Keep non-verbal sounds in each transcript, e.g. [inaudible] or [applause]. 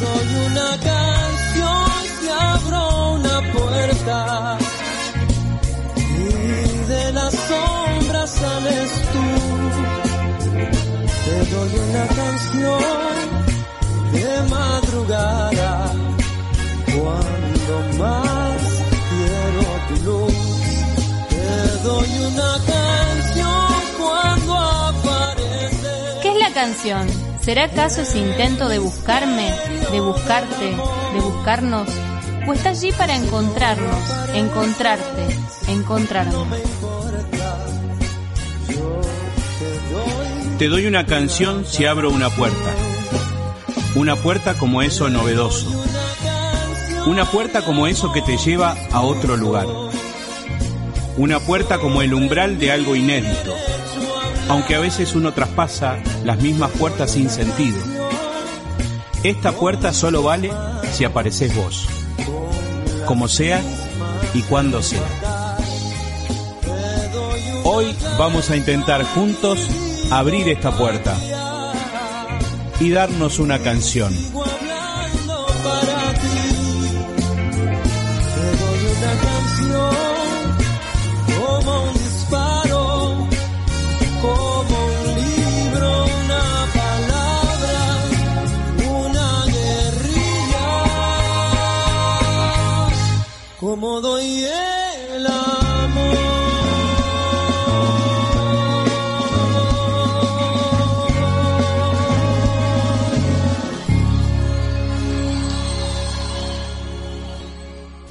doy una canción y abro una puerta y de las sombras sales tú. Te doy una canción de madrugada cuando más quiero tu luz. Te doy una canción cuando aparece. ¿Qué es la canción? ¿Será acaso ese intento de buscarme, de buscarte, de buscarnos? ¿O está allí para encontrarnos, encontrarte, encontrarnos? Te doy una canción si abro una puerta. Una puerta como eso novedoso. Una puerta como eso que te lleva a otro lugar. Una puerta como el umbral de algo inédito aunque a veces uno traspasa las mismas puertas sin sentido. Esta puerta solo vale si apareces vos, como sea y cuando sea. Hoy vamos a intentar juntos abrir esta puerta y darnos una canción.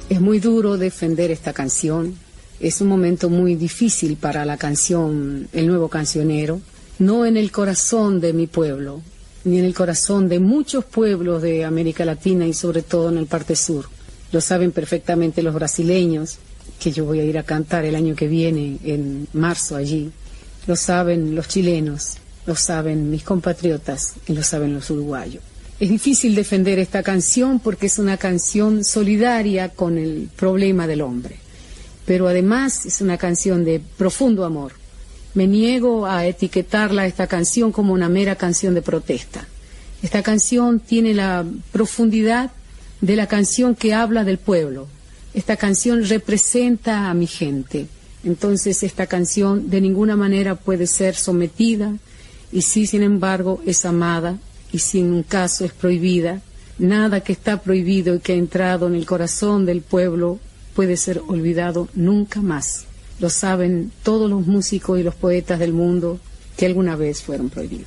Es muy duro defender esta canción. Es un momento muy difícil para la canción El Nuevo Cancionero, no en el corazón de mi pueblo, ni en el corazón de muchos pueblos de América Latina y sobre todo en el parte sur lo saben perfectamente los brasileños, que yo voy a ir a cantar el año que viene, en marzo allí. Lo saben los chilenos, lo saben mis compatriotas y lo saben los uruguayos. Es difícil defender esta canción porque es una canción solidaria con el problema del hombre, pero además es una canción de profundo amor. Me niego a etiquetarla esta canción como una mera canción de protesta. Esta canción tiene la profundidad de la canción que habla del pueblo. Esta canción representa a mi gente. Entonces esta canción de ninguna manera puede ser sometida y si sin embargo es amada y si en un caso es prohibida, nada que está prohibido y que ha entrado en el corazón del pueblo puede ser olvidado nunca más. Lo saben todos los músicos y los poetas del mundo que alguna vez fueron prohibidos.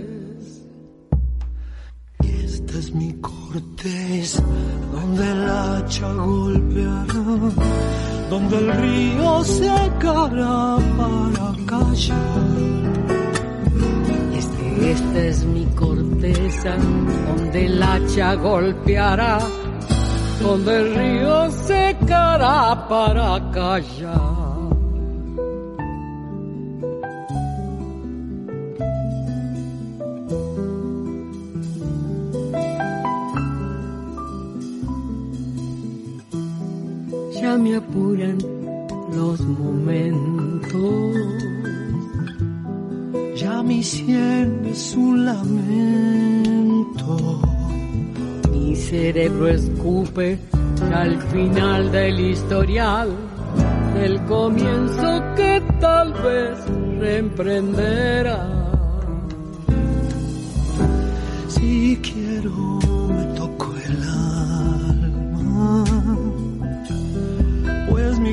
Mi corteza donde el hacha golpeará, donde el río secará para callar. Este, esta es mi corteza donde el hacha golpeará, donde el río secará para callar. Me apuran los momentos. Ya mi sien es un lamento. Mi cerebro escupe al final del historial, el comienzo que tal vez reemprenderá. Si quiero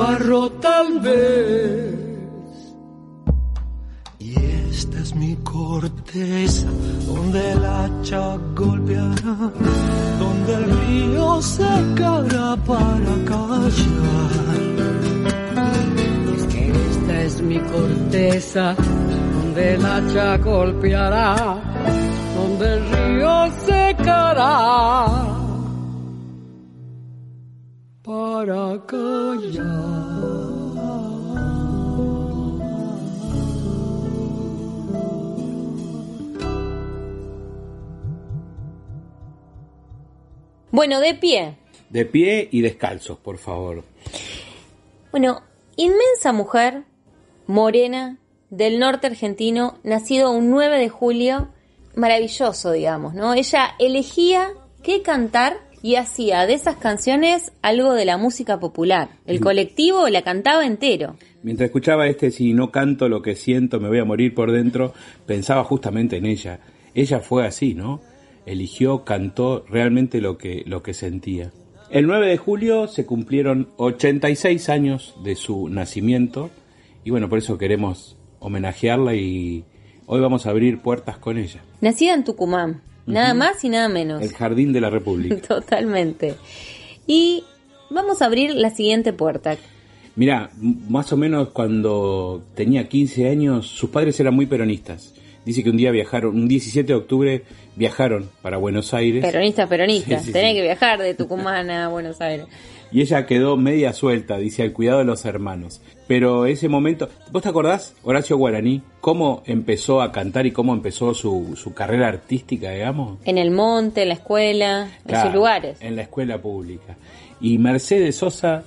barro tal vez. Y esta es mi corteza, donde el hacha golpeará, donde el río secará para callar. Es que esta es mi corteza, donde el hacha golpeará, donde el río secará para callar. Bueno, de pie. De pie y descalzos, por favor. Bueno, inmensa mujer, morena, del norte argentino, nacido un 9 de julio, maravilloso, digamos, ¿no? Ella elegía qué cantar y hacía de esas canciones algo de la música popular. El colectivo la cantaba entero. Mientras escuchaba este Si no canto lo que siento, me voy a morir por dentro, pensaba justamente en ella. Ella fue así, ¿no? Eligió, cantó realmente lo que, lo que sentía. El 9 de julio se cumplieron 86 años de su nacimiento y bueno, por eso queremos homenajearla y hoy vamos a abrir puertas con ella. Nacida en Tucumán, nada más y nada menos. El Jardín de la [laughs] República. Totalmente. Y vamos a abrir la siguiente puerta. Mira, más o menos cuando tenía 15 años, sus padres eran muy peronistas. Dice que un día viajaron, un 17 de octubre viajaron para Buenos Aires. Peronista, peronista. Sí, sí, Tenés sí. que viajar de [laughs] Tucumán a Buenos Aires. Y ella quedó media suelta, dice, al cuidado de los hermanos. Pero ese momento, ¿vos te acordás, Horacio Guaraní, cómo empezó a cantar y cómo empezó su, su carrera artística, digamos? En el monte, en la escuela, en sus lugares. En la escuela pública. Y Mercedes Sosa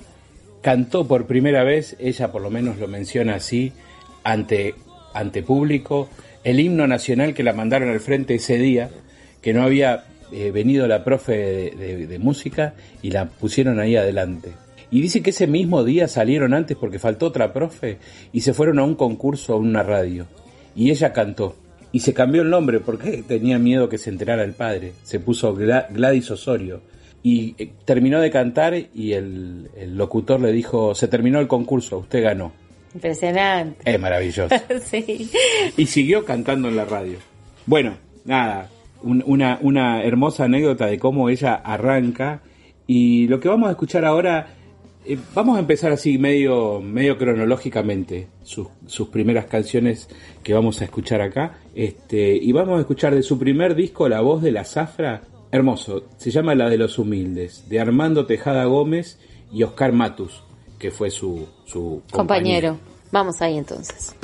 cantó por primera vez, ella por lo menos lo menciona así, ante, ante público, el himno nacional que la mandaron al frente ese día, que no había eh, venido la profe de, de- de música y la pusieron ahí adelante. Y dice que ese mismo día salieron antes porque faltó otra profe y se fueron a un concurso a una radio. Y ella cantó. Y se cambió el nombre porque tenía miedo que se enterara el padre. Se puso Gla- Gladys Osorio. Y eh, terminó de cantar y el, el locutor le dijo, se terminó el concurso, usted ganó. Impresionante. Es maravilloso. [laughs] sí. y siguió cantando en la radio. Bueno, nada, un- una, una hermosa anécdota de cómo ella arranca. Y lo que vamos a escuchar ahora, eh, vamos a empezar así medio, medio cronológicamente sus, sus primeras canciones que vamos a escuchar acá. Este, y vamos a escuchar de su primer disco, La voz de la zafra. Hermoso, se llama La de los humildes, de Armando Tejada Gómez y Oscar Matus, que fue su, su Compañero. Vamos ahí entonces.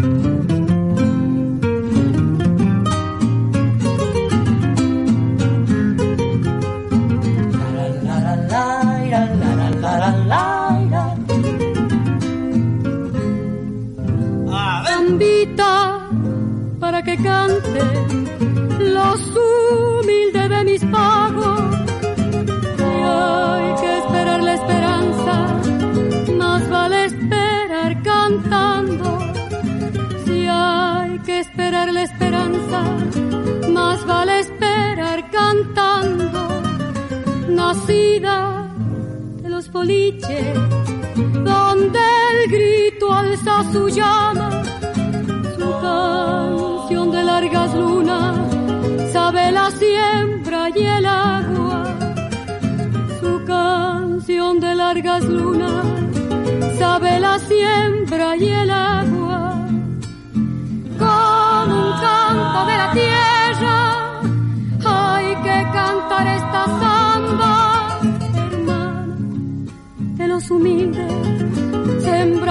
Los humildes de mis pagos. Y hay que esperar la esperanza, más vale esperar cantando. Si hay que esperar la esperanza, más vale esperar cantando. Nacida de los poliches, donde el grito alza su llama, su canción de largas lunas sabe la siembra y el agua. Con un canto de la tierra hay que cantar esta samba, hermano, de los humildes. Sembra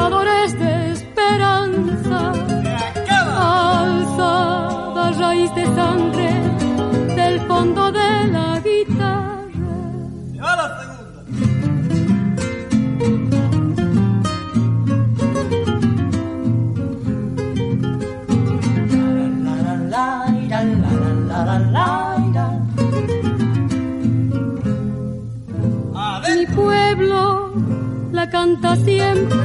canta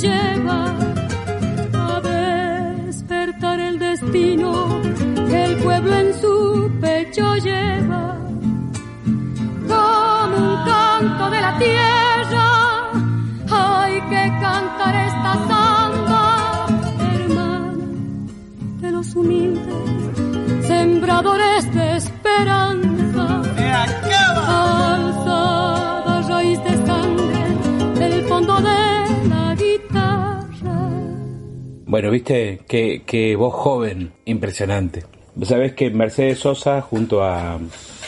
lleva. A despertar el destino que el pueblo en su pecho lleva. Como un canto de la tierra, hay que cantar esta samba, hermana de los humildes, sembradores de Bueno, viste qué, qué voz joven, impresionante. Sabes que Mercedes Sosa junto a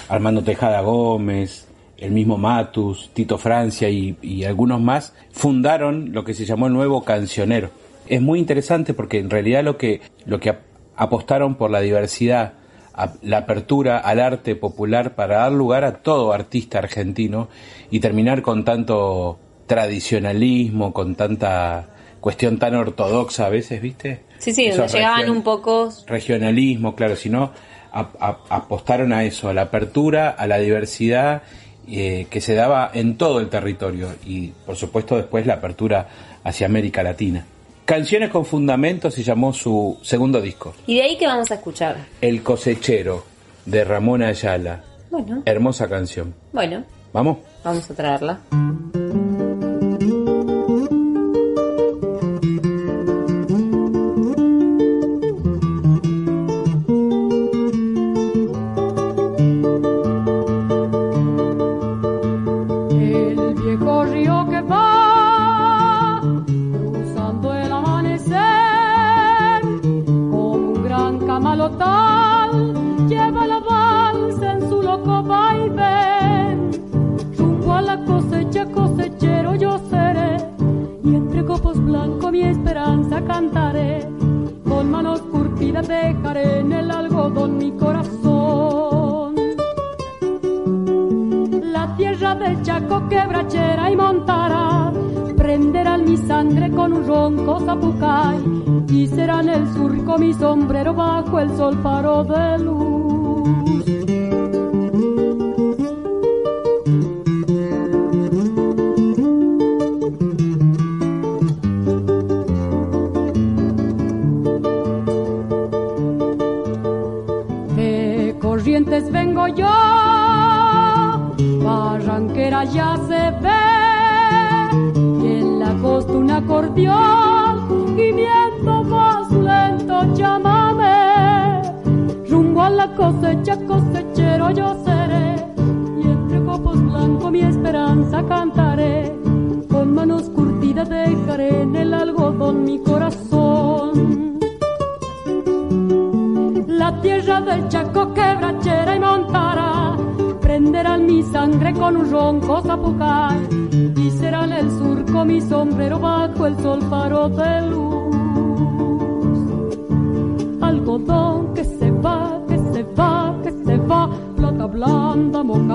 Armando Tejada Gómez, el mismo Matus, Tito Francia y, algunos más fundaron lo que se llamó el nuevo cancionero. Es muy interesante porque en realidad lo que, que apostaron por la diversidad, la apertura al arte popular para dar lugar a todo artista argentino y terminar con tanto tradicionalismo, con tanta cuestión tan ortodoxa a veces, ¿viste? Sí, sí, donde llegaban un poco... regionalismo, claro, sino a- a- apostaron a eso, a la apertura, a la diversidad eh, que se daba en todo el territorio y por supuesto después la apertura hacia América Latina. Canciones con Fundamento se llamó su segundo disco, ¿Y de ahí qué vamos a escuchar? El cosechero de Ramón Ayala. Bueno, Hermosa canción. bueno, ¿Vamos? vamos a traerla. Ronco zapucay y serán el surco mi sombrero bajo el sol faro de luz.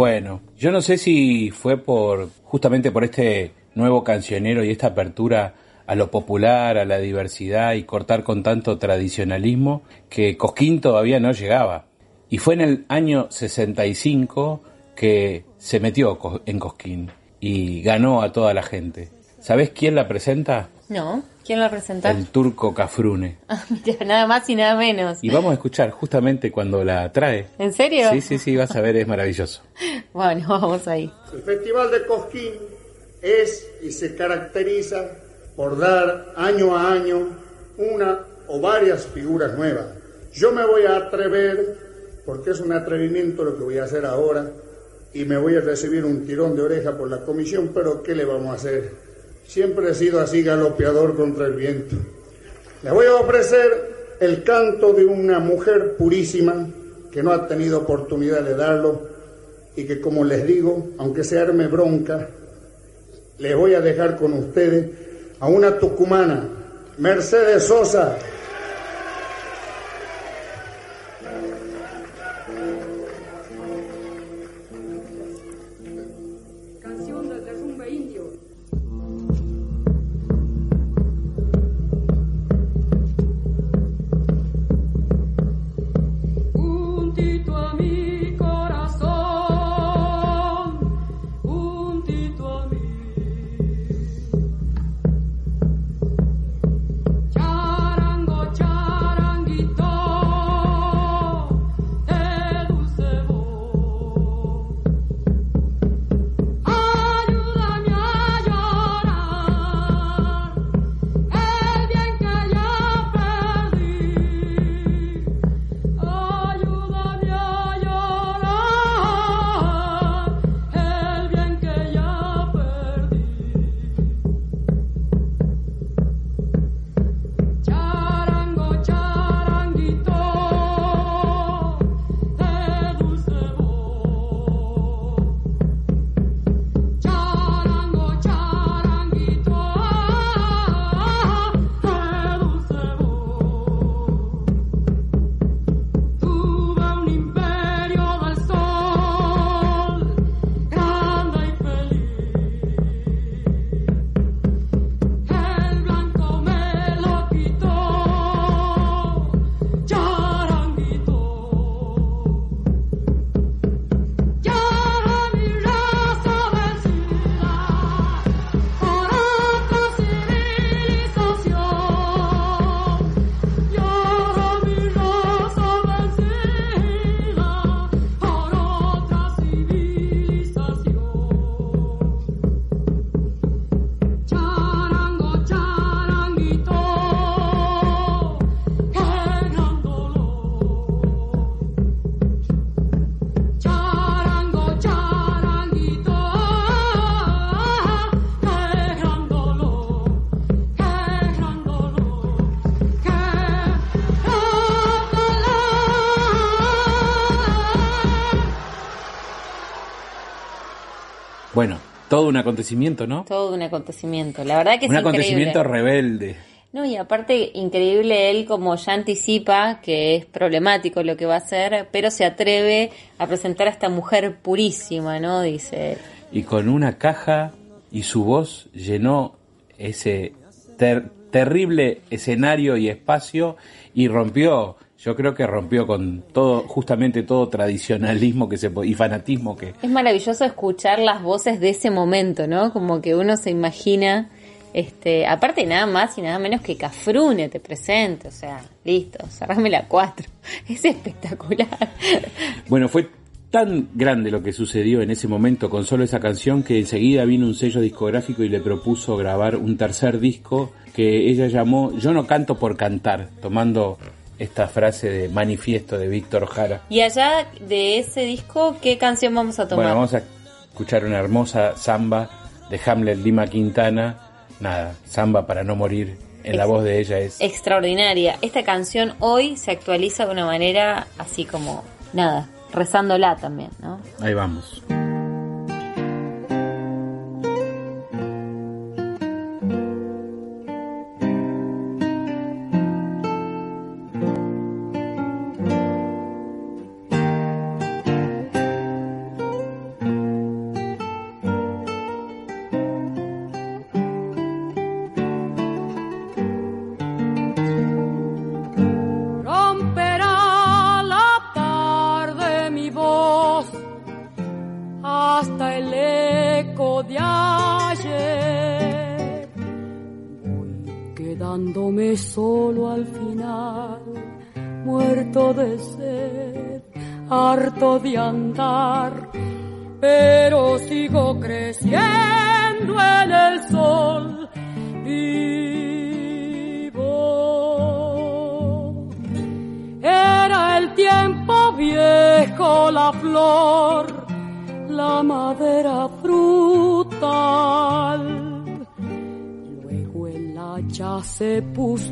Bueno, Yo no sé si fue por justamente por este nuevo cancionero y esta apertura a lo popular, a la diversidad y cortar con tanto tradicionalismo que Cosquín todavía no llegaba. Y fue en el año 65 que se metió en Cosquín y ganó a toda la gente. ¿Sabes quién la presenta? No, ¿quién la presenta? El turco Cafrune. [laughs] Ah, nada más y nada menos. Y vamos a escuchar justamente cuando la trae. ¿En serio? Sí, sí, sí, vas a ver, es maravilloso. [laughs] bueno, vamos ahí. El Festival de Cosquín es y se caracteriza por dar año a año una o varias figuras nuevas. Yo me voy a atrever, porque es un atrevimiento lo que voy a hacer ahora, y me voy a recibir un tirón de oreja por la comisión, pero ¿qué le vamos a hacer? Siempre he sido así galopeador contra el viento. Le voy a ofrecer el canto de una mujer purísima que no ha tenido oportunidad de darlo y que como les digo, aunque se arme bronca, les voy a dejar con ustedes a una tucumana, Mercedes Sosa. Todo un acontecimiento, ¿no? Todo un acontecimiento. La verdad que es Un acontecimiento rebelde. No, y aparte, increíble él como ya anticipa que es problemático lo que va a hacer, pero se atreve a presentar a esta mujer purísima, ¿no? Dice. Y con una caja y su voz llenó ese terrible escenario y espacio y rompió yo creo que rompió con todo, justamente todo tradicionalismo que se y fanatismo que. Es maravilloso escuchar las voces de ese momento, ¿no? Como que uno se imagina, este, aparte nada más y nada menos que Cafrune te presente, o sea, listo, cerrame la cuatro. [laughs] Es espectacular. Bueno, fue tan grande lo que sucedió en ese momento con solo esa canción que enseguida vino un sello discográfico y le propuso grabar un tercer disco que ella llamó Yo no canto por cantar, tomando esta frase de manifiesto de Víctor Jara. Y allá de ese disco, ¿qué canción vamos a tomar? Bueno, vamos a escuchar una hermosa samba de Hamlet Lima Quintana. Nada, samba para no morir. En la voz de ella es extraordinaria. Esta canción hoy se actualiza de una manera así como nada, rezándola también, ¿no? Ahí vamos.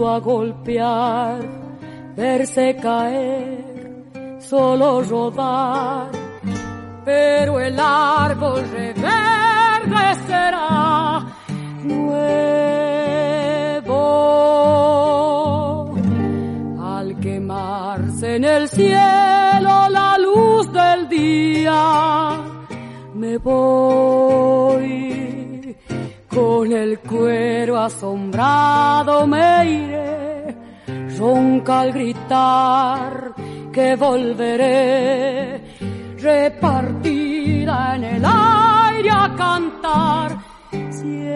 A golpear, verse caer, solo rodar, pero el árbol reverdecerá nuevo. Al quemarse en el cielo la luz del día, me voy con el cuero asombrado me ronca al gritar que volveré, repartida en el aire a cantar siempre.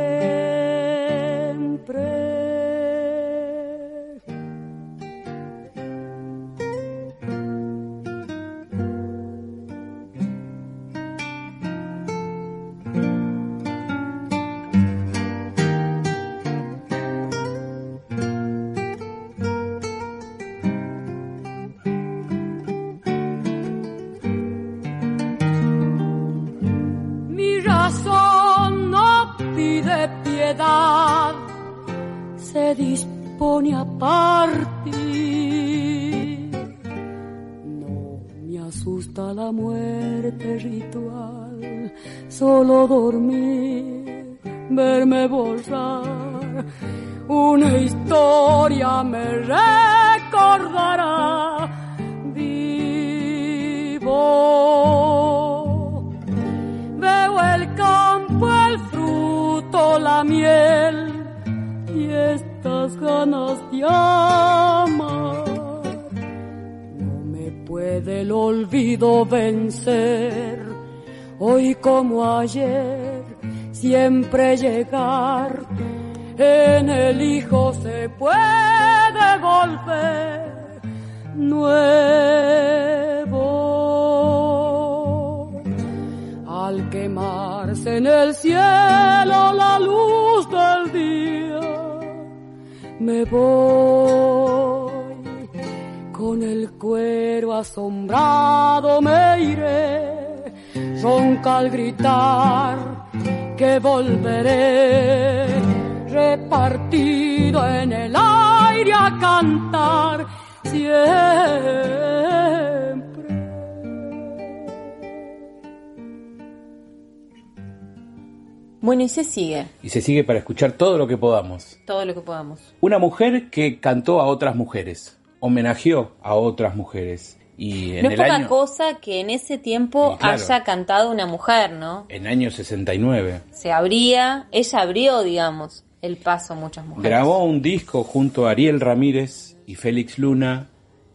Y se sigue. Y se sigue para escuchar todo lo que podamos. Todo lo que podamos. Una mujer que cantó a otras mujeres, homenajeó a otras mujeres. Y en no es el poca año, cosa que en ese tiempo claro. haya cantado una mujer, ¿no? en año 69, Se abría, ella abrió, digamos, el paso a muchas mujeres. grabó un disco junto a Ariel Ramírez y Félix Luna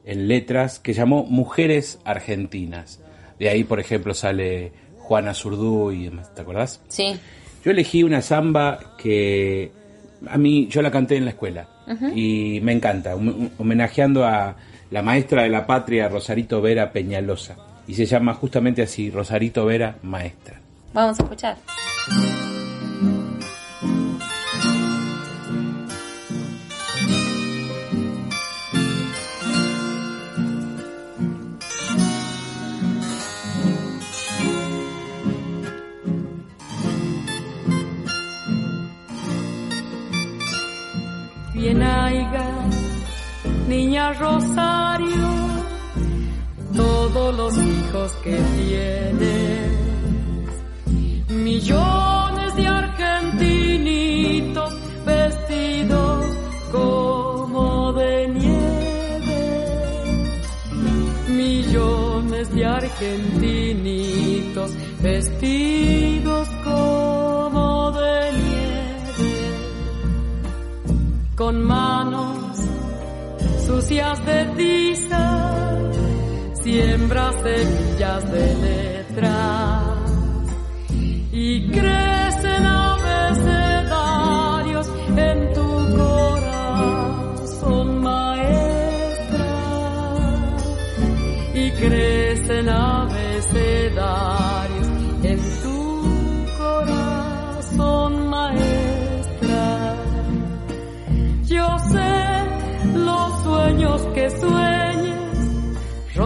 en letras que llamó Mujeres Argentinas. De ahí, por ejemplo, sale Juana Zurdú y demás, ¿te acordás? Sí. Yo elegí una samba que a mí yo la canté en la escuela y me encanta, hom- homenajeando a la maestra de la patria Rosarito Vera Peñalosa y se llama justamente así Rosarito Vera Maestra. Vamos a escuchar. Rosario, todos los hijos que tienes, millones de argentinitos vestidos como de nieve, millones de argentinitos vestidos como de nieve. Con manos sucias de tiza, siembra semillas de letras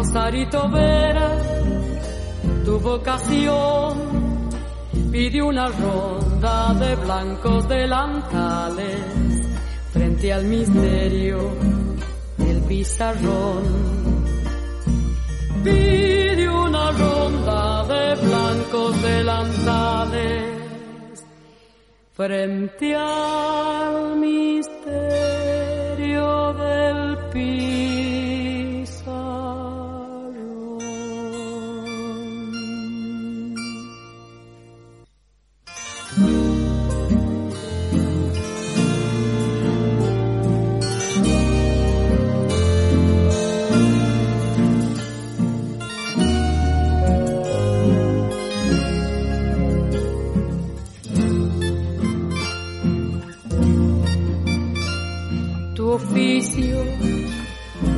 Rosarito Vera, tu vocación. Pide una ronda de blancos delantales frente al misterio del pizarrón pide una ronda de blancos delantales frente al misterio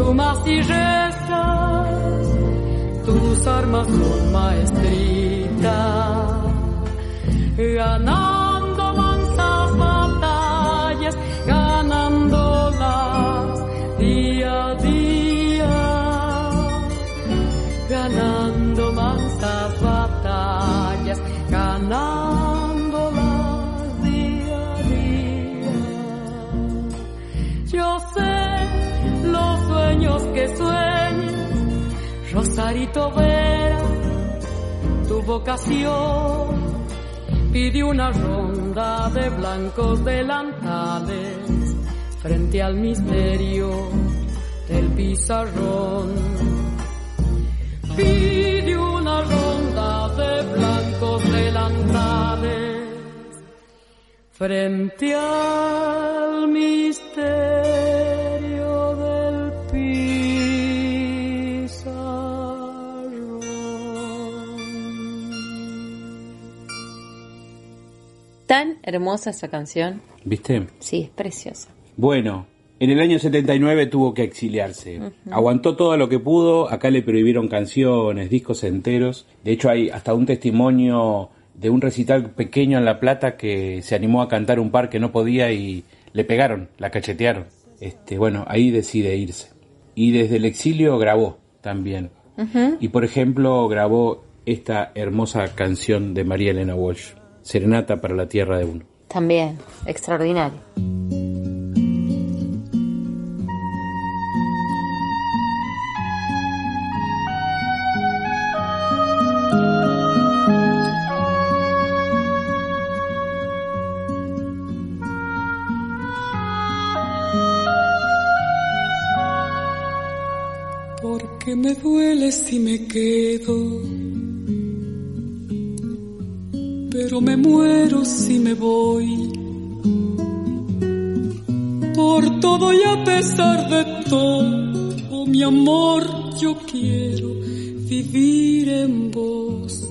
sumas y restas, tus armas son maestrita, ganando Rosarito Vera, tu vocación. Pide una ronda de blancos delantales frente al misterio del pizarrón. Pide una ronda de blancos delantales frente al misterio Tan hermosa esa canción. ¿Viste? Sí, es preciosa. Bueno, en el año 79 tuvo que exiliarse. Aguantó todo lo que pudo, acá le prohibieron canciones, discos enteros. De hecho hay hasta un testimonio de un recital pequeño en La Plata que se animó a cantar un par que no podía y le pegaron, la cachetearon. Este, bueno, ahí decide irse. Y desde el exilio grabó también. Y por ejemplo grabó esta hermosa canción de María Elena Walsh, Serenata para la Tierra de Uno. También, extraordinario. Porque me duele si me quedo, pero me muero si me voy. Por todo y a pesar de todo, mi amor, yo quiero vivir en vos.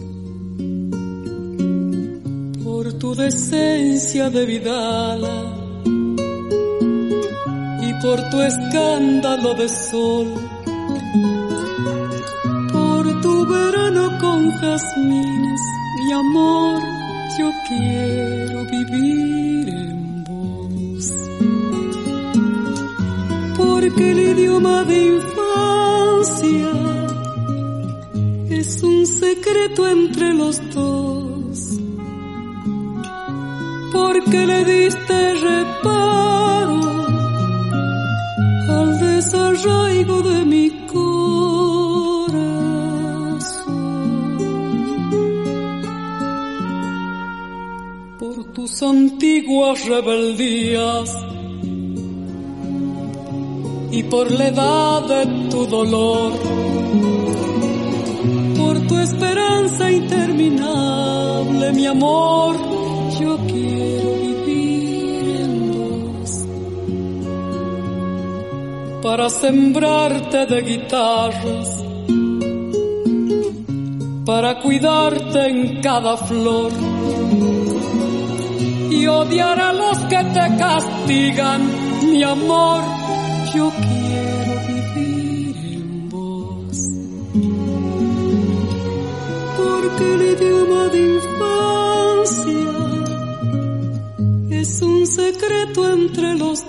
Por tu decencia de vidala y por tu escándalo de sol por tu verano con jazmines, mi amor, yo quiero vivir en vos. Porque el idioma de infancia es un secreto entre los dos. Porque le diste reparo tus antiguas rebeldías y por la edad de tu dolor, tu esperanza interminable, mi amor, yo quiero vivir en vos. Para sembrarte de guitarras, para cuidarte en cada flor y odiar a los que te castigan, mi amor, yo quiero vivir en vos. Porque el idioma de infancia es un secreto entre los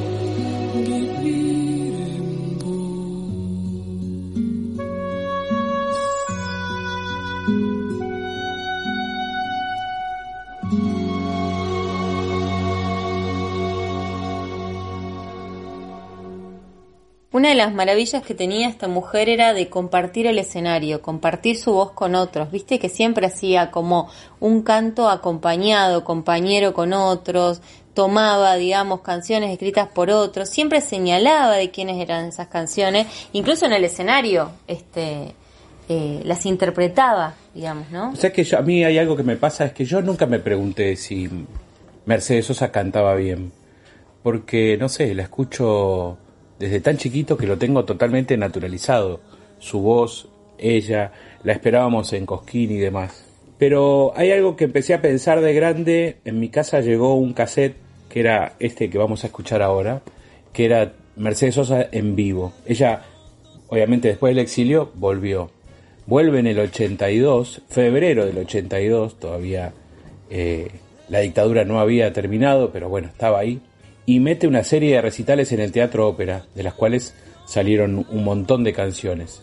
Una de las maravillas que tenía esta mujer era de compartir el escenario, compartir su voz con otros. Viste que siempre hacía como un canto acompañado, compañero con otros, tomaba, digamos, canciones escritas por otros, siempre señalaba de quiénes eran esas canciones, incluso en el escenario, este, eh, las interpretaba, digamos, ¿no? O sea que a mí hay algo que me pasa, es que yo nunca me pregunté si Mercedes Sosa cantaba bien. Porque, no sé, la escucho desde tan chiquito que lo tengo totalmente naturalizado. Su voz, ella, la esperábamos en Cosquín y demás. Pero hay algo que empecé a pensar de grande. En mi casa llegó un cassette, que era este que vamos a escuchar ahora, que era Mercedes Sosa en vivo. Ella, obviamente después del exilio, volvió. Vuelve en el 82, febrero del 82, todavía eh, la dictadura no había terminado, pero bueno, estaba ahí. Y mete una serie de recitales en el Teatro Ópera, de las cuales salieron un montón de canciones.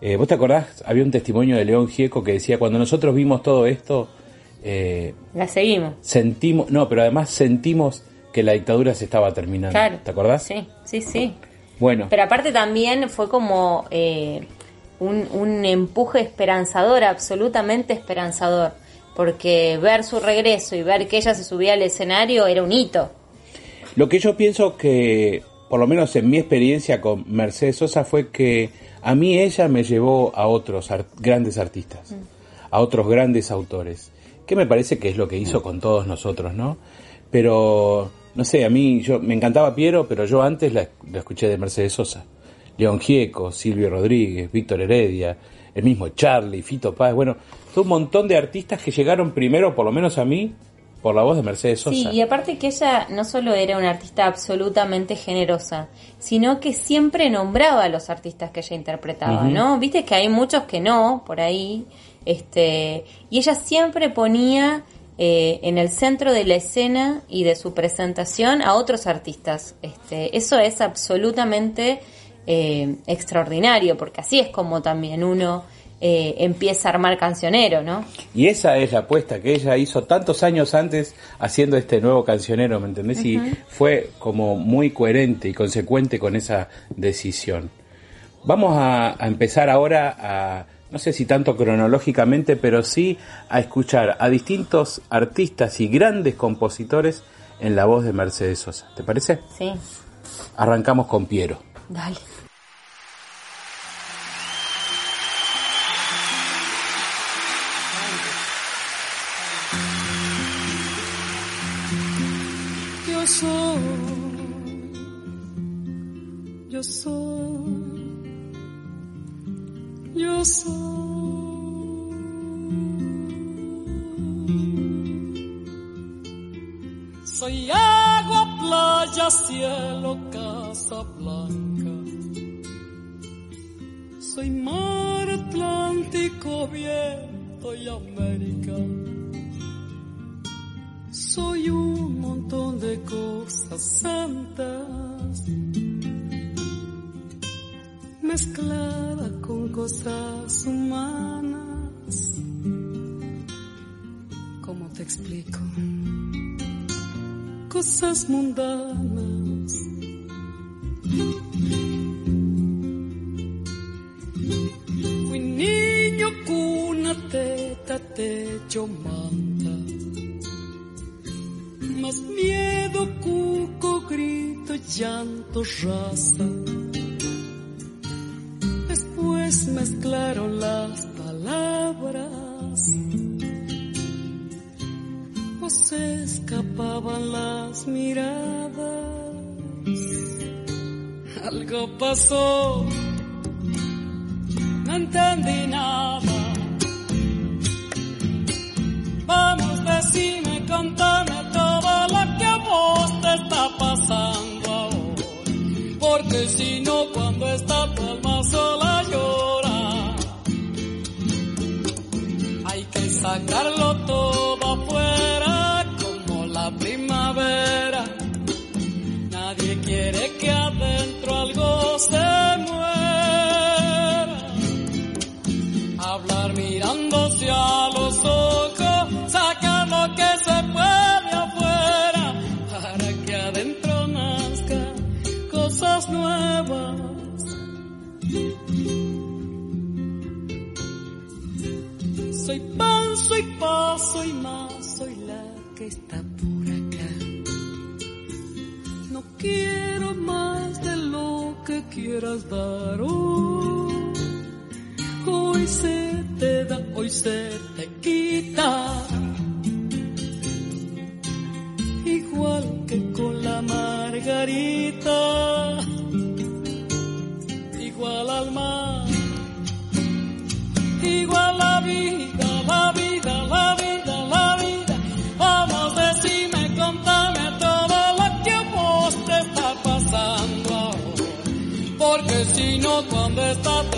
Eh, ¿Vos te acordás? Había un testimonio de León Gieco que decía, cuando nosotros vimos todo esto, eh, La seguimos. sentimos, no, pero además sentimos que la dictadura se estaba terminando. Claro. ¿Te acordás? Sí, sí, sí. Bueno, Pero aparte también fue como eh, un, un empuje esperanzador, absolutamente esperanzador, porque ver su regreso y ver que ella se subía al escenario era un hito. Lo que yo pienso que, por lo menos en mi experiencia con Mercedes Sosa, fue que a mí ella me llevó a otros ar- grandes artistas, a otros grandes autores, que me parece que es lo que hizo con todos nosotros, ¿no? Pero, no sé, a mí yo me encantaba Piero, pero yo antes la, la escuché de Mercedes Sosa. León Gieco, Silvio Rodríguez, Víctor Heredia, el mismo Charlie, Fito Páez, bueno, fue un montón de artistas que llegaron primero, por lo menos a mí, por la voz de Mercedes Sosa. Sí, y aparte que ella no solo era una artista absolutamente generosa, sino que siempre nombraba a los artistas que ella interpretaba. ¿no? Viste que hay muchos que no, por ahí, este, y ella siempre ponía eh, en el centro de la escena y de su presentación a otros artistas. Este, eso es absolutamente eh, extraordinario, porque así es como también uno eh, empieza a armar cancionero, ¿no? Y esa es la apuesta que ella hizo tantos años antes haciendo este nuevo cancionero, ¿me entendés? Y fue como muy coherente y consecuente con esa decisión. Vamos a, a empezar ahora a, no sé si tanto cronológicamente, pero sí a escuchar a distintos artistas y grandes compositores en la voz de Mercedes Sosa. ¿Te parece? Sí, Arrancamos con Piero. dale. Soy agua, playa, cielo, casa blanca. Soy mar Atlántico, viento y América. Soy un montón de cosas santas. Mezclada con cosas humanas. ¿Cómo te explico? Cosas mundanas. Mi niño cuna, teta, techo, manta. Más miedo, cuco, grito, llanto, raza. Después mezclaron las palabras. O se escapaban las miradas. Algo pasó no entendí nada. Vamos, decime, contame todo lo que a vos te está pasando ahora. Porque si no, cuando está tu alma se te da, hoy se dónde está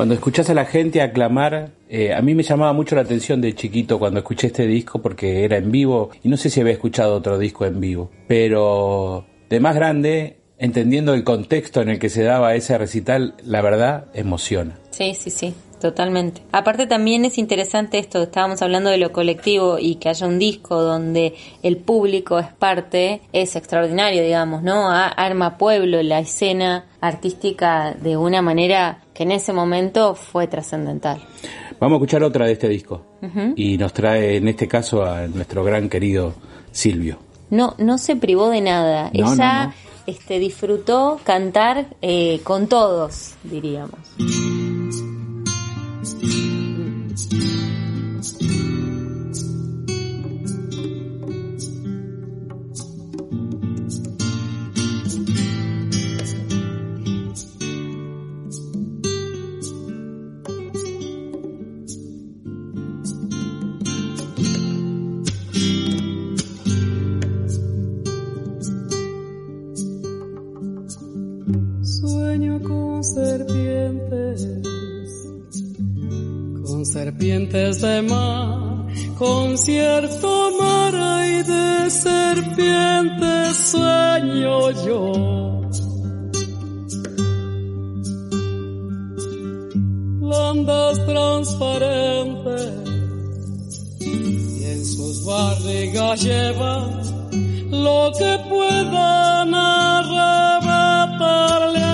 Cuando escuchás a la gente aclamar, eh, a mí me llamaba mucho la atención de chiquito cuando escuché este disco porque era en vivo y no sé si había escuchado otro disco en vivo, pero de más grande, entendiendo el contexto en el que se daba ese recital, la verdad emociona. Sí, sí, sí, totalmente. Aparte también es interesante esto, estábamos hablando de lo colectivo y que haya un disco donde el público es parte, es extraordinario, digamos, ¿no? Arma pueblo, la escena artística de una manera que en ese momento fue trascendental. Vamos a escuchar otra de este disco y nos trae en este caso a nuestro gran querido Silvio. No, no se privó de nada. No, Ella no, no. Este, disfrutó cantar eh, con todos, diríamos. Thank you. Serpientes de mar, con cierto mar y de serpientes sueño yo. Landas transparentes y en sus barrigas llevan lo que puedan arrebatarle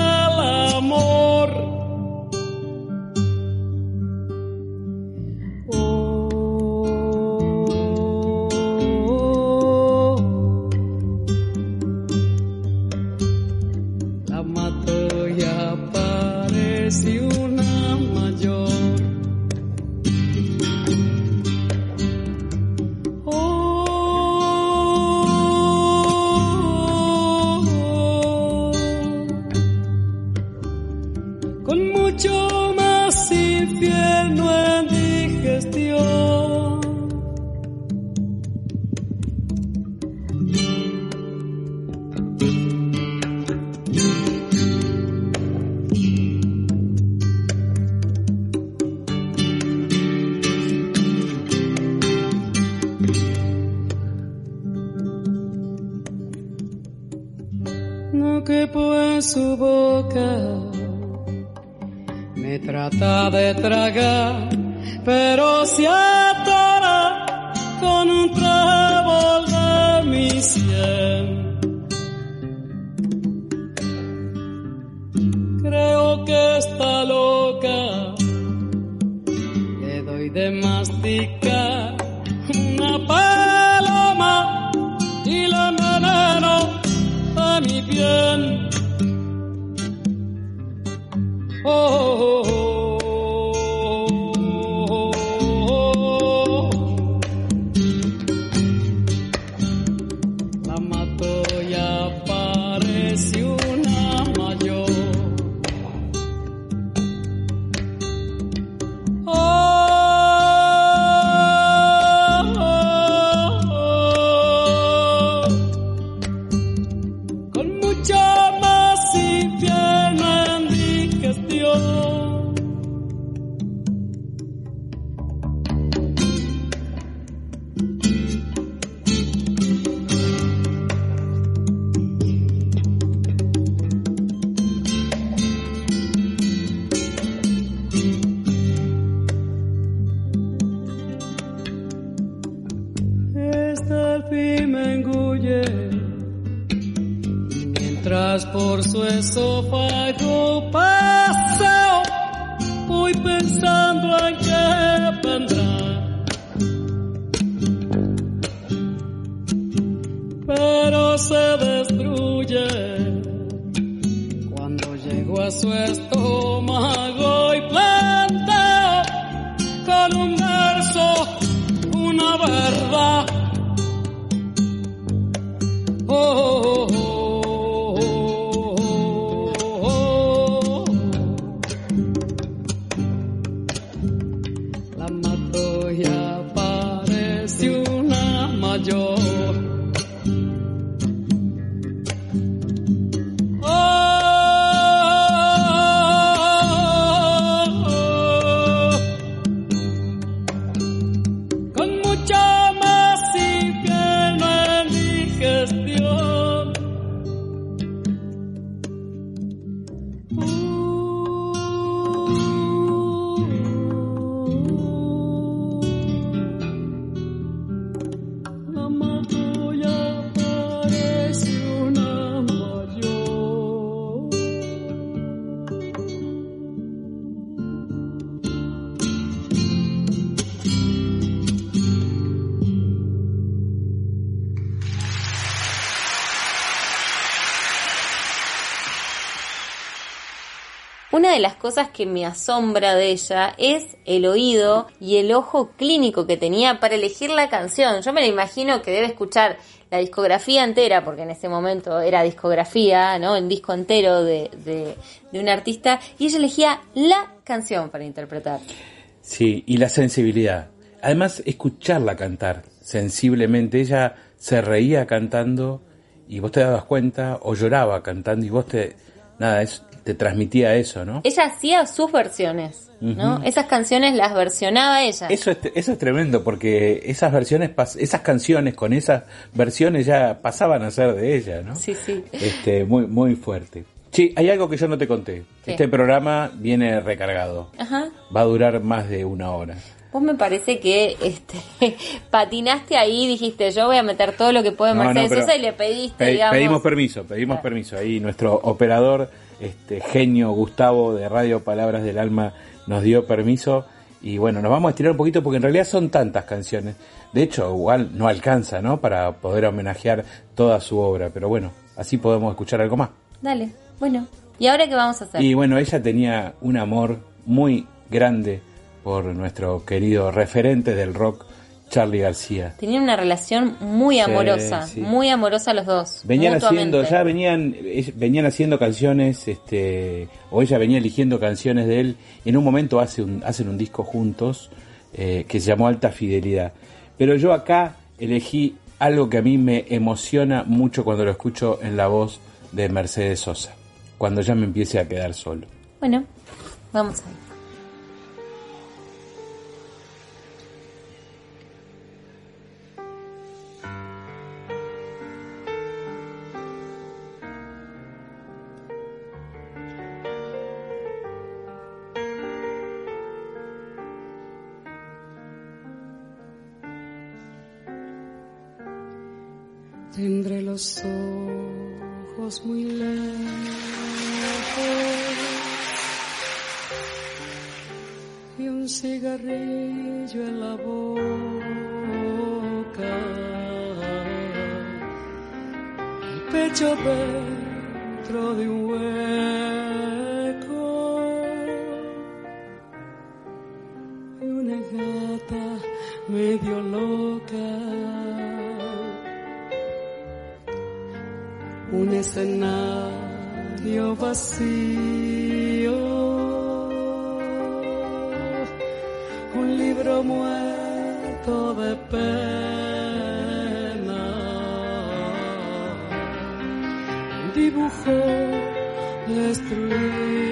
स्वस्थो महा cosas que me asombra de ella es el oído y el ojo clínico que tenía para elegir la canción. Yo me la imagino que debe escuchar la discografía entera, porque en ese momento era discografía, ¿no? En disco entero de, de, de un artista, y ella elegía la canción para interpretar. Sí, y la sensibilidad. Además, escucharla cantar sensiblemente. Ella se reía cantando y vos te dabas cuenta, o lloraba cantando y vos te... Nada, es te transmitía eso, ¿no? Ella hacía sus versiones, ¿no? Esas canciones las versionaba ella. Eso es, eso es tremendo porque esas versiones, esas canciones con esas versiones ya pasaban a ser de ella, ¿no? Sí, sí. Este, muy, muy fuerte. Sí, hay algo que yo no te conté. ¿Qué? Este programa viene recargado. Ajá. Va a durar más de una hora. Vos me parece que este [laughs] patinaste ahí, dijiste, yo voy a meter todo lo que puede No, no, Mercedes Sosa y le pediste, Pe- digamos. pedimos permiso, pedimos permiso. Ahí nuestro operador, este genio Gustavo de Radio Palabras del Alma, nos dio permiso. Y bueno, nos vamos a estirar un poquito porque en realidad son tantas canciones. De hecho, igual no alcanza, ¿no? Para poder homenajear toda su obra. Pero bueno, así podemos escuchar algo más. Dale, bueno. ¿Y ahora qué vamos a hacer? Y bueno, ella tenía un amor muy grande por nuestro querido referente del rock, Charlie García. Tenían una relación muy amorosa, sí. muy amorosa los dos. Venían mutuamente. haciendo, ya venían, venían haciendo canciones, este, o ella venía eligiendo canciones de él. En un momento hace un, hacen un disco juntos eh, que se llamó Alta Fidelidad. Pero yo acá elegí algo que a mí me emociona mucho cuando lo escucho en la voz de Mercedes Sosa, cuando ya me empiece a quedar solo. Bueno, vamos a ver. Los ojos muy lejos y un cigarrillo en la boca. El pecho dentro de un hueco y una gata medio loca. Un escenario vacío, un libro muerto de pena, un dibujo destruido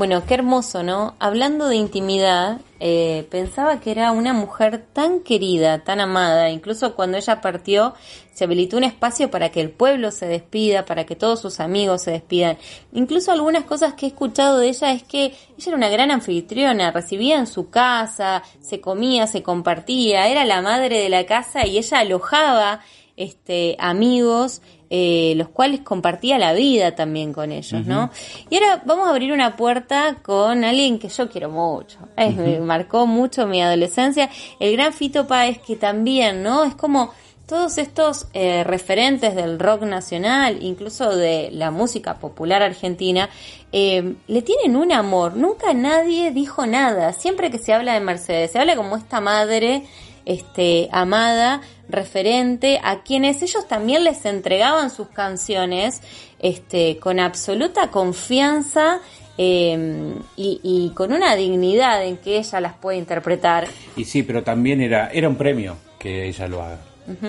Bueno, qué hermoso, ¿no? Hablando de intimidad, eh, pensaba que era una mujer tan querida, tan amada, incluso cuando ella partió se habilitó un espacio para que el pueblo se despida, para que todos sus amigos se despidan. Incluso algunas cosas que he escuchado de ella es que ella era una gran anfitriona, recibía en su casa, se comía, se compartía, era la madre de la casa y ella alojaba este, amigos, eh, los cuales compartía la vida también con ellos, ¿no? Y ahora vamos a abrir una puerta con alguien que yo quiero mucho, es, me marcó mucho mi adolescencia, el gran Fito Páez que también, ¿no? Es como todos estos eh, referentes del rock nacional, incluso de la música popular argentina, eh, le tienen un amor. Nunca nadie dijo nada. Siempre que se habla de Mercedes, se habla como esta madre este, amada, referente, a quienes ellos también les entregaban sus canciones este, con absoluta confianza eh, y, y, con una dignidad en que ella las puede interpretar. Y sí, pero también era, era un premio que ella lo haga,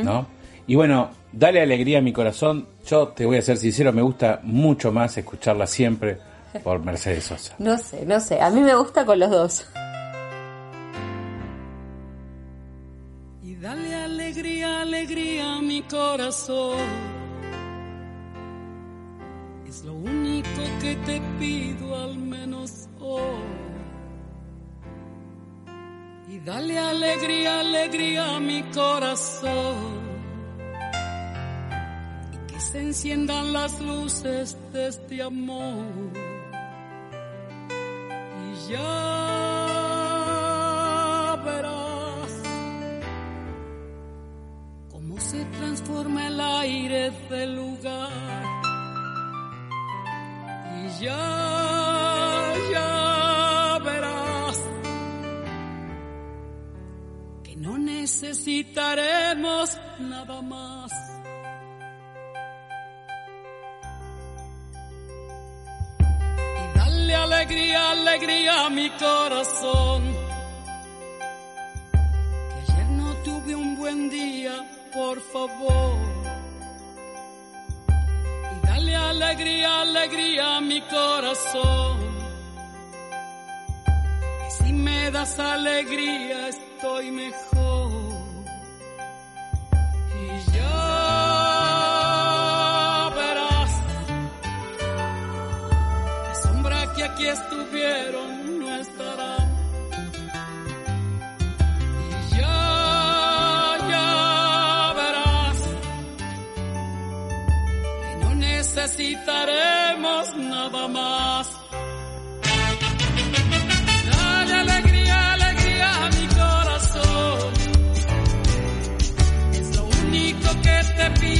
¿no? Y bueno, dale alegría a mi corazón. Yo te voy a ser sincero, me gusta mucho más escucharla siempre por Mercedes Sosa. No sé, no sé, a mí me gusta con los dos. Dale alegría, alegría a mi corazón. Es lo único que te pido al menos hoy. Y dale alegría, alegría a mi corazón. Y que se enciendan las luces de este amor. Y ya verás transforma el aire del lugar. Y ya, ya verás que no necesitaremos nada más. Y dale alegría, alegría a mi corazón. Que ayer no tuve un buen día, por favor. Y dale alegría, alegría a mi corazón. Que si me das alegría, estoy mejor. Y ya verás la sombra que aquí estuvieron necesitaremos nada más. Dale alegría, alegría a mi corazón. Es lo único que te pido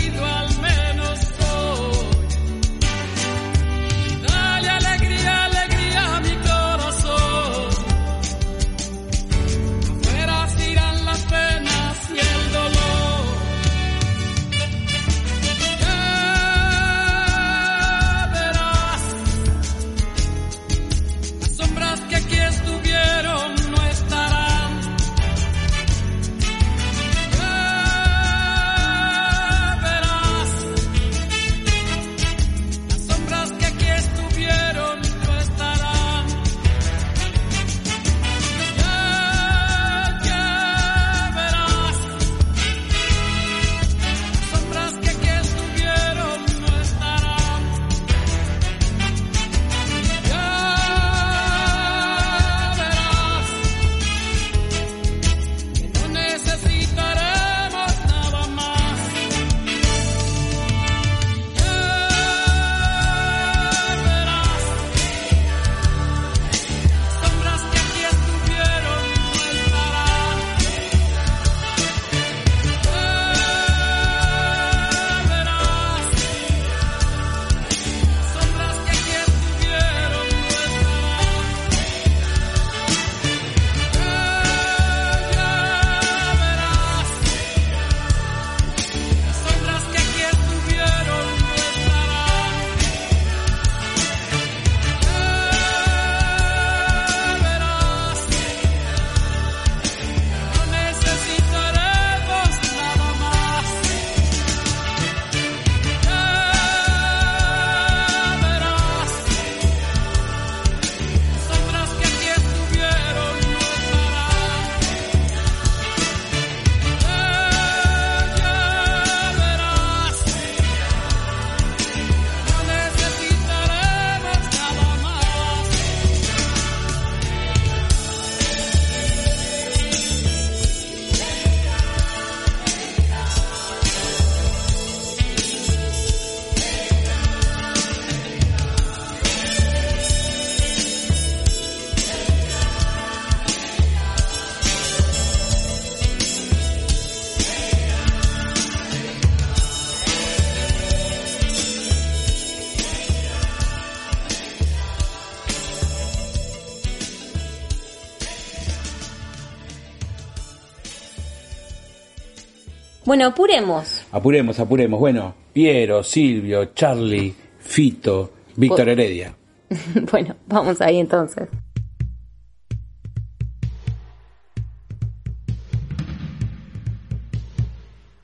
Bueno, apuremos. Apuremos, apuremos. Bueno, Piero, Silvio, Charlie, Fito, Víctor Po- Heredia. [laughs] bueno, vamos ahí entonces.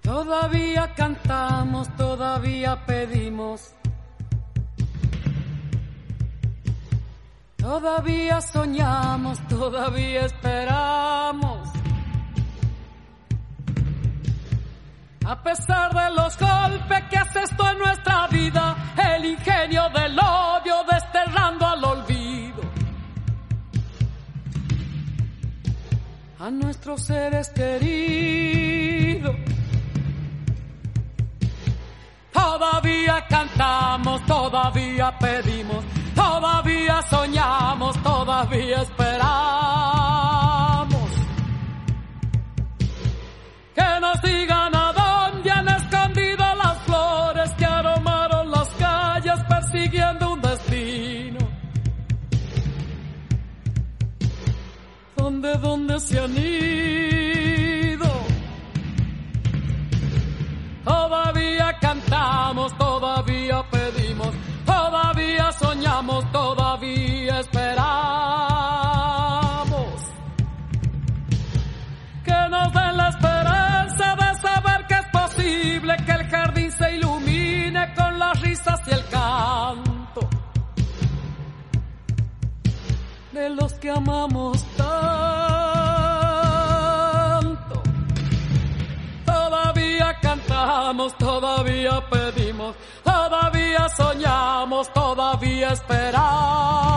Todavía cantamos, todavía pedimos. Todavía soñamos, todavía esperamos. A pesar de los golpes que hace esto en nuestra vida, el ingenio del odio desterrando al olvido. A nuestros seres queridos. Todavía cantamos, todavía pedimos, todavía soñamos, todavía esperamos. ¿Dónde, dónde se han ido? Todavía cantamos, todavía pedimos, todavía soñamos, todavía esperamos. Que nos den la esperanza de saber que es posible que el jardín se ilumine con las risas y el canto de los que amamos tanto. Todavía cantamos, todavía pedimos, todavía soñamos, todavía esperamos.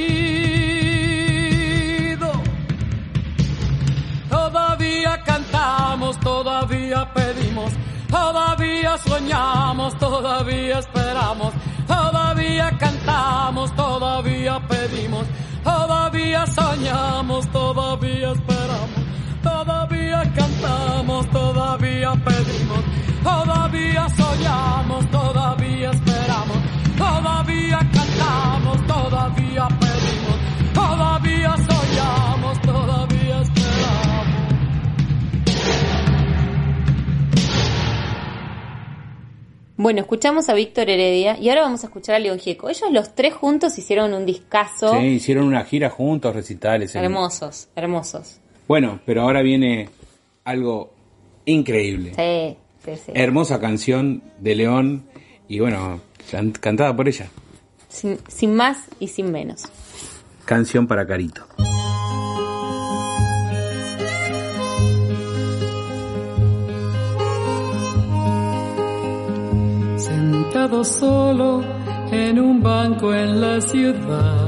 Todavía soñamos, todavía esperamos, todavía cantamos, todavía pedimos, todavía soñamos, todavía esperamos, todavía cantamos, todavía pedimos, todavía soñamos, todavía esperamos, todavía cantamos, todavía pedimos, Bueno, escuchamos a Víctor Heredia y ahora vamos a escuchar a León Gieco. Ellos los tres juntos hicieron un discazo. Sí, hicieron una gira juntos, recitales. en- Hermosos, hermosos. Bueno, pero ahora viene algo increíble. Sí, sí, sí. Hermosa canción de León y bueno, can- cantada por ella. Sin, sin más y sin menos. Canción para Carito. Solo en un banco en la ciudad,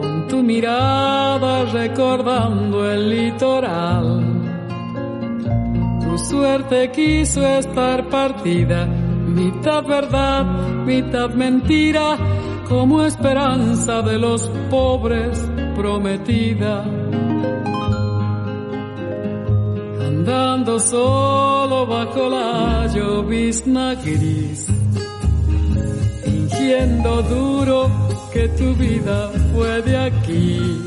con tu mirada recordando el litoral. Tu suerte quiso estar partida, mitad verdad, mitad mentira, como esperanza de los pobres prometida. Andando solo bajo la llovizna gris, fingiendo duro que tu vida fue de aquí.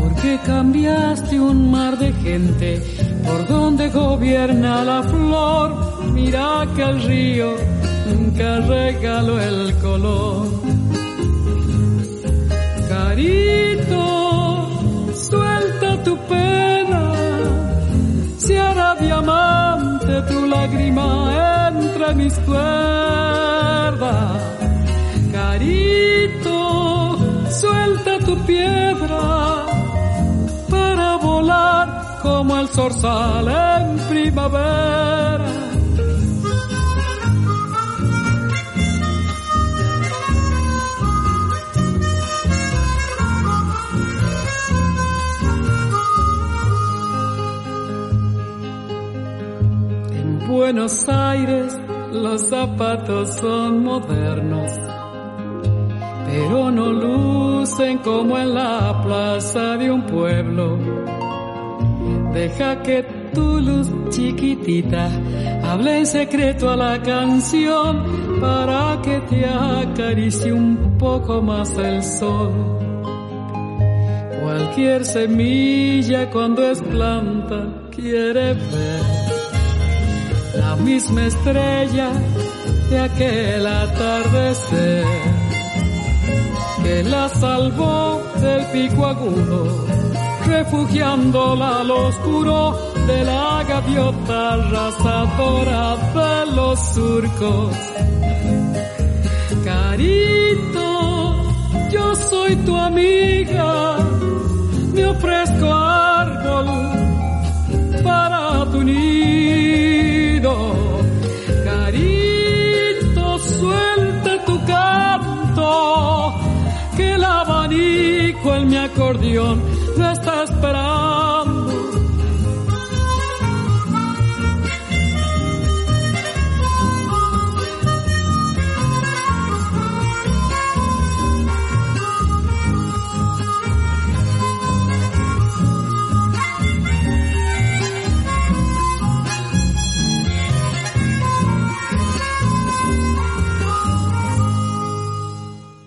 Porque cambiaste un mar de gente por donde gobierna la flor. Mira que el río nunca regaló el color. Carito, suelta tu hará diamante tu lágrima entre mis cuerdas. Carito, suelta tu piedra para volar como el zorzal en primavera. Buenos Aires los zapatos son modernos, pero no lucen como en la plaza de un pueblo. Deja que tu luz chiquitita hable en secreto a la canción para que te acaricie un poco más el sol. Cualquier semilla cuando es planta quiere ver la misma estrella de aquel atardecer que la salvó del pico agudo, refugiándola al oscuro de la gaviota arrasadora de los surcos. Carito, yo soy tu amiga, me ofrezco árbol para tu nido. En mi acordeón no está esperando.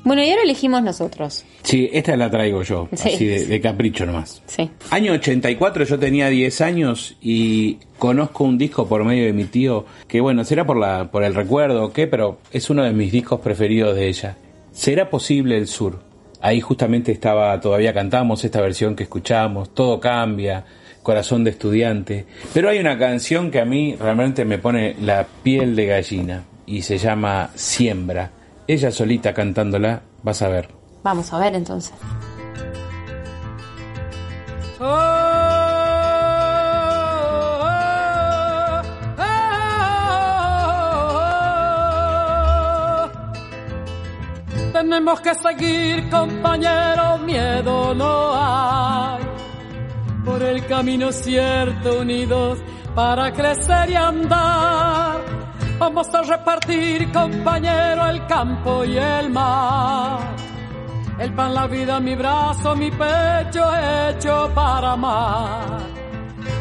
Bueno, y ahora elegimos nosotros. Sí, esta la traigo yo, Sí. así de, de capricho nomás. Sí. Año 84, yo tenía 10 años y conozco un disco por medio de mi tío, que bueno, será por, la, por el recuerdo o qué, pero es uno de mis discos preferidos de ella. ¿Será posible el sur? Ahí justamente estaba, todavía cantamos esta versión que escuchamos, Todo cambia, Corazón de estudiante. Pero hay una canción que a mí realmente me pone la piel de gallina y se llama Siembra. Ella solita cantándola, vas a ver. Vamos a ver entonces. Tenemos que seguir, compañeros, miedo no hay. Por el camino cierto, unidos para crecer y andar. Vamos a repartir, compañero, el campo y el mar. El pan, la vida, mi brazo, mi pecho hecho para amar.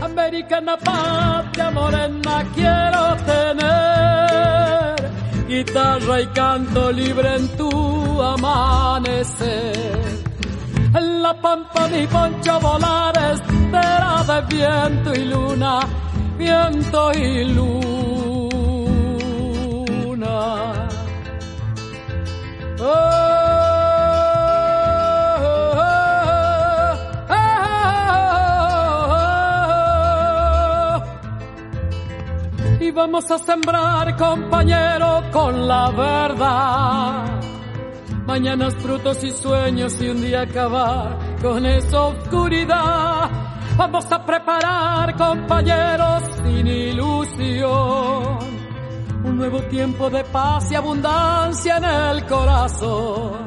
Americana patria morena quiero tener. Guitarra y canto libre en tu amanecer. En la pampa mi poncho volar espera de viento y luna, viento y luna. Y vamos a sembrar, compañero, con la verdad. Mañanas, frutos y sueños y un día acabar con esa oscuridad. Vamos a preparar, compañeros, sin ilusión. Un nuevo tiempo de paz y abundancia en el corazón.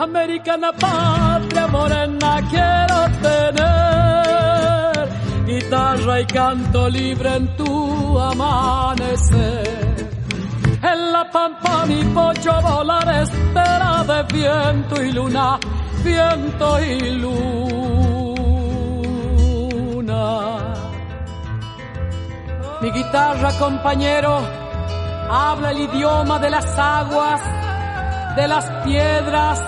Americana patria morena quiero tener. Guitarra y canto libre en tu amanecer. En la pampa mi pollo volar espera de viento y luna, viento y luna. Mi guitarra, compañero, habla el idioma de las aguas, de las piedras,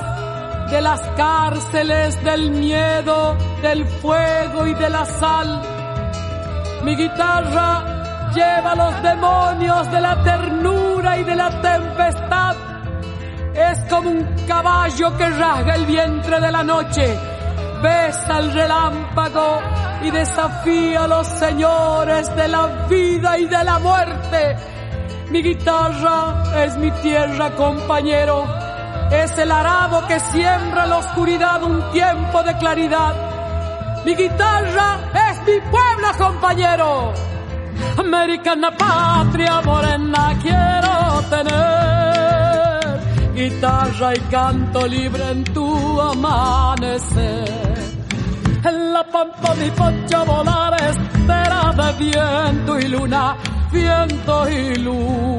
de las cárceles, del miedo, del fuego y de la sal. Mi guitarra lleva los demonios de la ternura y de la tempestad. Es como un caballo que rasga el vientre de la noche, besa el relámpago y desafía a los señores de la vida y de la muerte. Mi guitarra es mi tierra, compañero. Es el arado que siembra la oscuridad un tiempo de claridad. Mi guitarra es mi pueblo, compañero. Americana patria morena quiero tener. Guitarra y canto libre en tu amanecer. En la pampa mi poncho volar estera de viento y luna, viento y luna.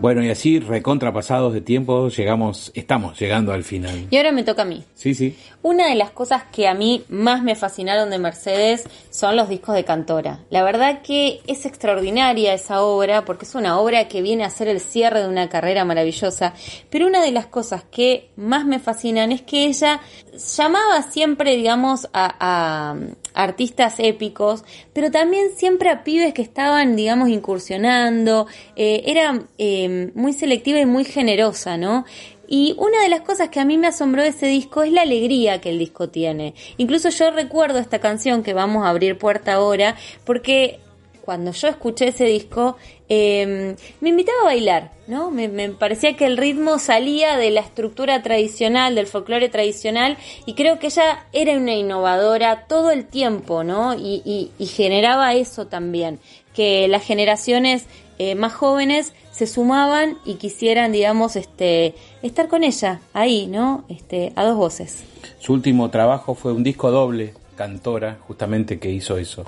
Bueno, y así, recontrapasados de tiempo, llegamos, estamos llegando al final. Y ahora me toca a mí. Sí, sí. Una de las cosas que a mí más me fascinaron de Mercedes son los discos de Cantora. La verdad que es extraordinaria esa obra porque es una obra que viene a ser el cierre de una carrera maravillosa. Pero una de las cosas que más me fascinan es que ella llamaba siempre, digamos, a, a artistas épicos, pero también siempre a pibes que estaban, digamos, incursionando. Eh, era eh, muy selectiva y muy generosa, ¿no? Y una de las cosas que a mí me asombró de ese disco es la alegría que el disco tiene. Incluso yo recuerdo esta canción que vamos a abrir puerta ahora, porque cuando yo escuché ese disco, eh, me invitaba a bailar, ¿no? Me, parecía que el ritmo salía de la estructura tradicional, del folclore tradicional, y creo que ella era una innovadora todo el tiempo, ¿no? Y generaba eso también, que las generaciones eh, más jóvenes se sumaban y quisieran, digamos, este, estar con ella, ahí, ¿no? Este, a dos voces. Su último trabajo fue un disco doble, Cantora, justamente que hizo eso,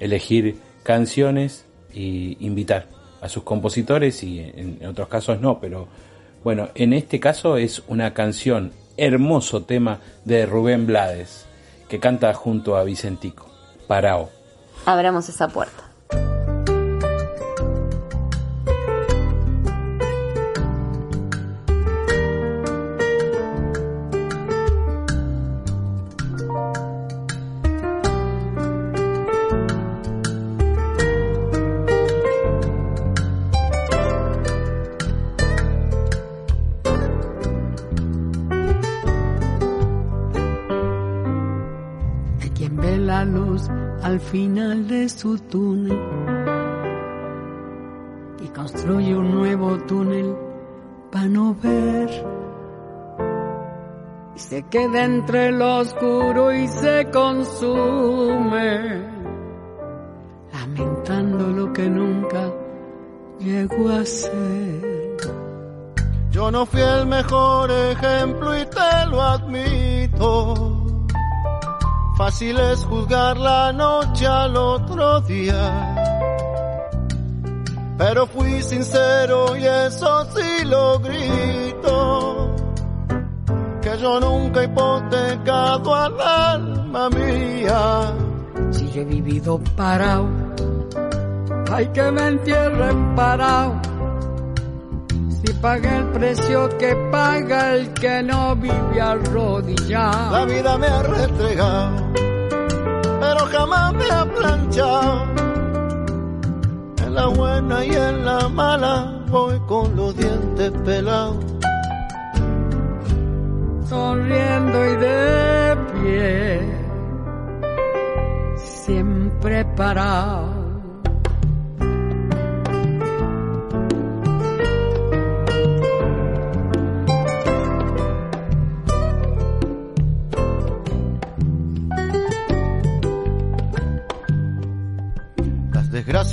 elegir canciones y invitar a sus compositores y en, otros casos no, pero bueno, en este caso es una canción, hermoso tema de Rubén Blades, que canta junto a Vicentico, Parao. Abramos esa puerta. Túnel y construye un nuevo túnel para no ver. Y se queda entre lo oscuro y se consume lamentando lo que nunca llegó a ser. Yo no fui el mejor ejemplo y Fácil es juzgar la noche al otro día. Pero fui sincero y eso sí lo grito. Que yo nunca he hipotecado al alma mía. Si yo he vivido parado, hay que me entierren parado. Si paga el precio que paga el que no vive arrodillado. La vida me ha restregado, pero jamás me ha planchado. En la buena y en la mala voy con los dientes pelados. Sonriendo y de pie, siempre parado.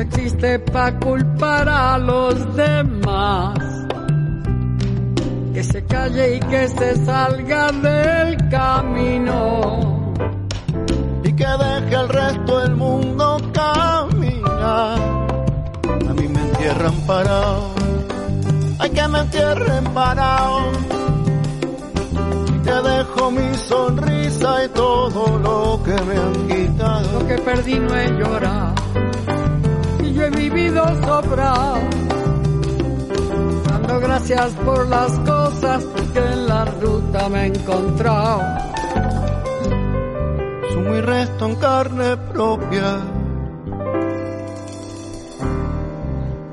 existe para culpar a los demás. Que se calle y que se salga del camino. Y que deje al resto del mundo caminar. A mí me entierran parado. Hay que me entierren parado. Y te dejo mi sonrisa y todo lo que me han quitado. Lo que perdí no he llorado sobrado. Dando gracias por las cosas que en la ruta me he encontrado. Sumo y resto en carne propia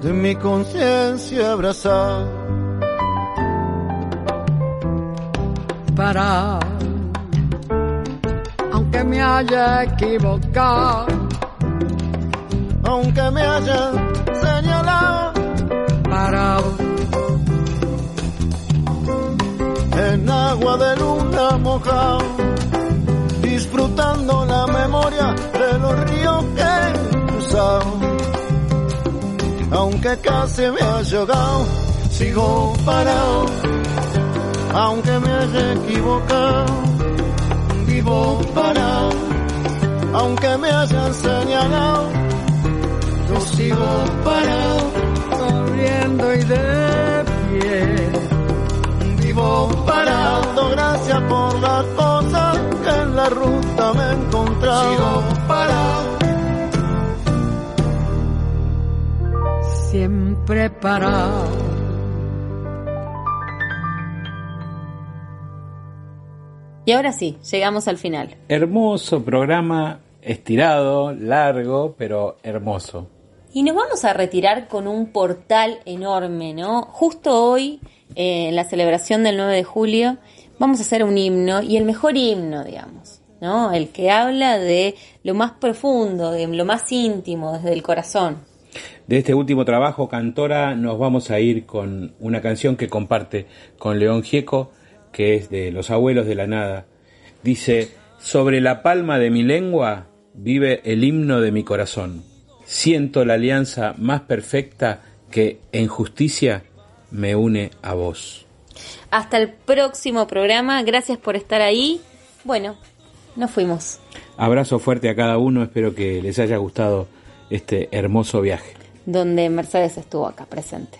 de mi conciencia abrazada. Para, aunque me haya equivocado, aunque me haya señalado, parado en agua de luna mojado, disfrutando la memoria de los ríos que he cruzado. Aunque casi me haya ahogado, sigo parado. Aunque me haya equivocado, vivo parado. Aunque me hayan señalado, yo sigo parado. corriendo y de pie. Vivo parado, gracias por las cosas que en la ruta me he encontrado. Sigo parado. siempre parado. Y ahora sí, llegamos al final. Hermoso programa, estirado, largo, pero hermoso. Y nos vamos a retirar con un portal enorme, ¿no? Justo hoy, eh, en la celebración del 9 de julio, vamos a hacer un himno, y el mejor himno, digamos, ¿no? El que habla de lo más profundo, de lo más íntimo, desde el corazón. De este último trabajo, Cantora, nos vamos a ir con una canción que comparte con León Gieco, que es de Los Abuelos de la Nada. Dice, sobre la palma de mi lengua vive el himno de mi corazón. Siento la alianza más perfecta que en justicia me une a vos. Hasta el próximo programa, gracias por estar ahí. Bueno, nos fuimos. Abrazo fuerte a cada uno, espero que les haya gustado este hermoso viaje. Donde Mercedes estuvo acá presente.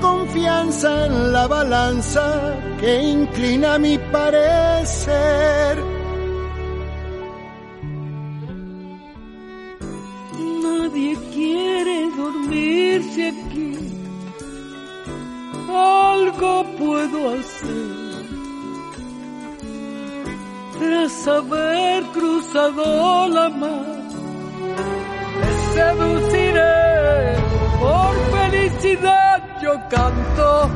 Confianza en la balanza que inclina mi parecer. Nadie quiere dormirse aquí. Algo puedo hacer tras haber cruzado la mar. Te canto.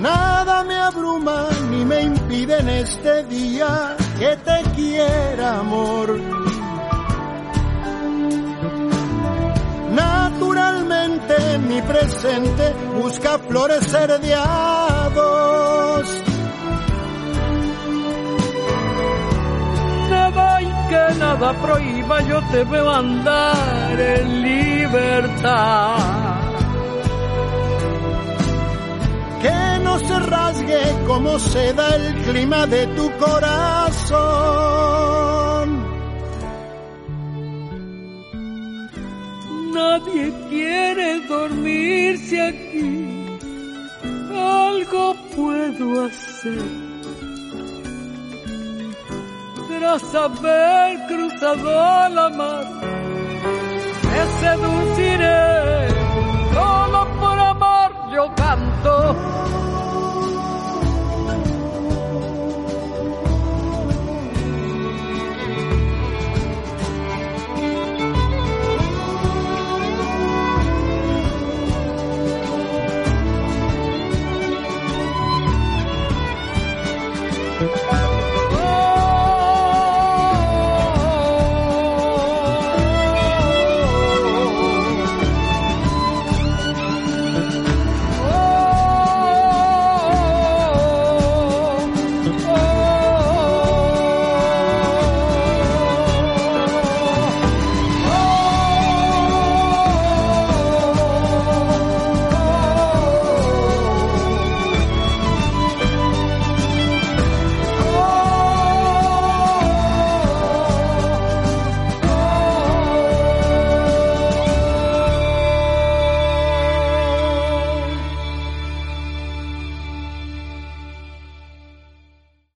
Nada me abruma ni me impide en este día que te quiera, amor. Presente busca florecer de a dos. Nada y que nada prohíba, yo te veo andar en libertad. que no se rasgue como se da el clima de tu corazón. Nadie quiere dormirse aquí. Algo puedo hacer. Tras haber cruzado la mar, me seduciré. Solo por amor yo canto.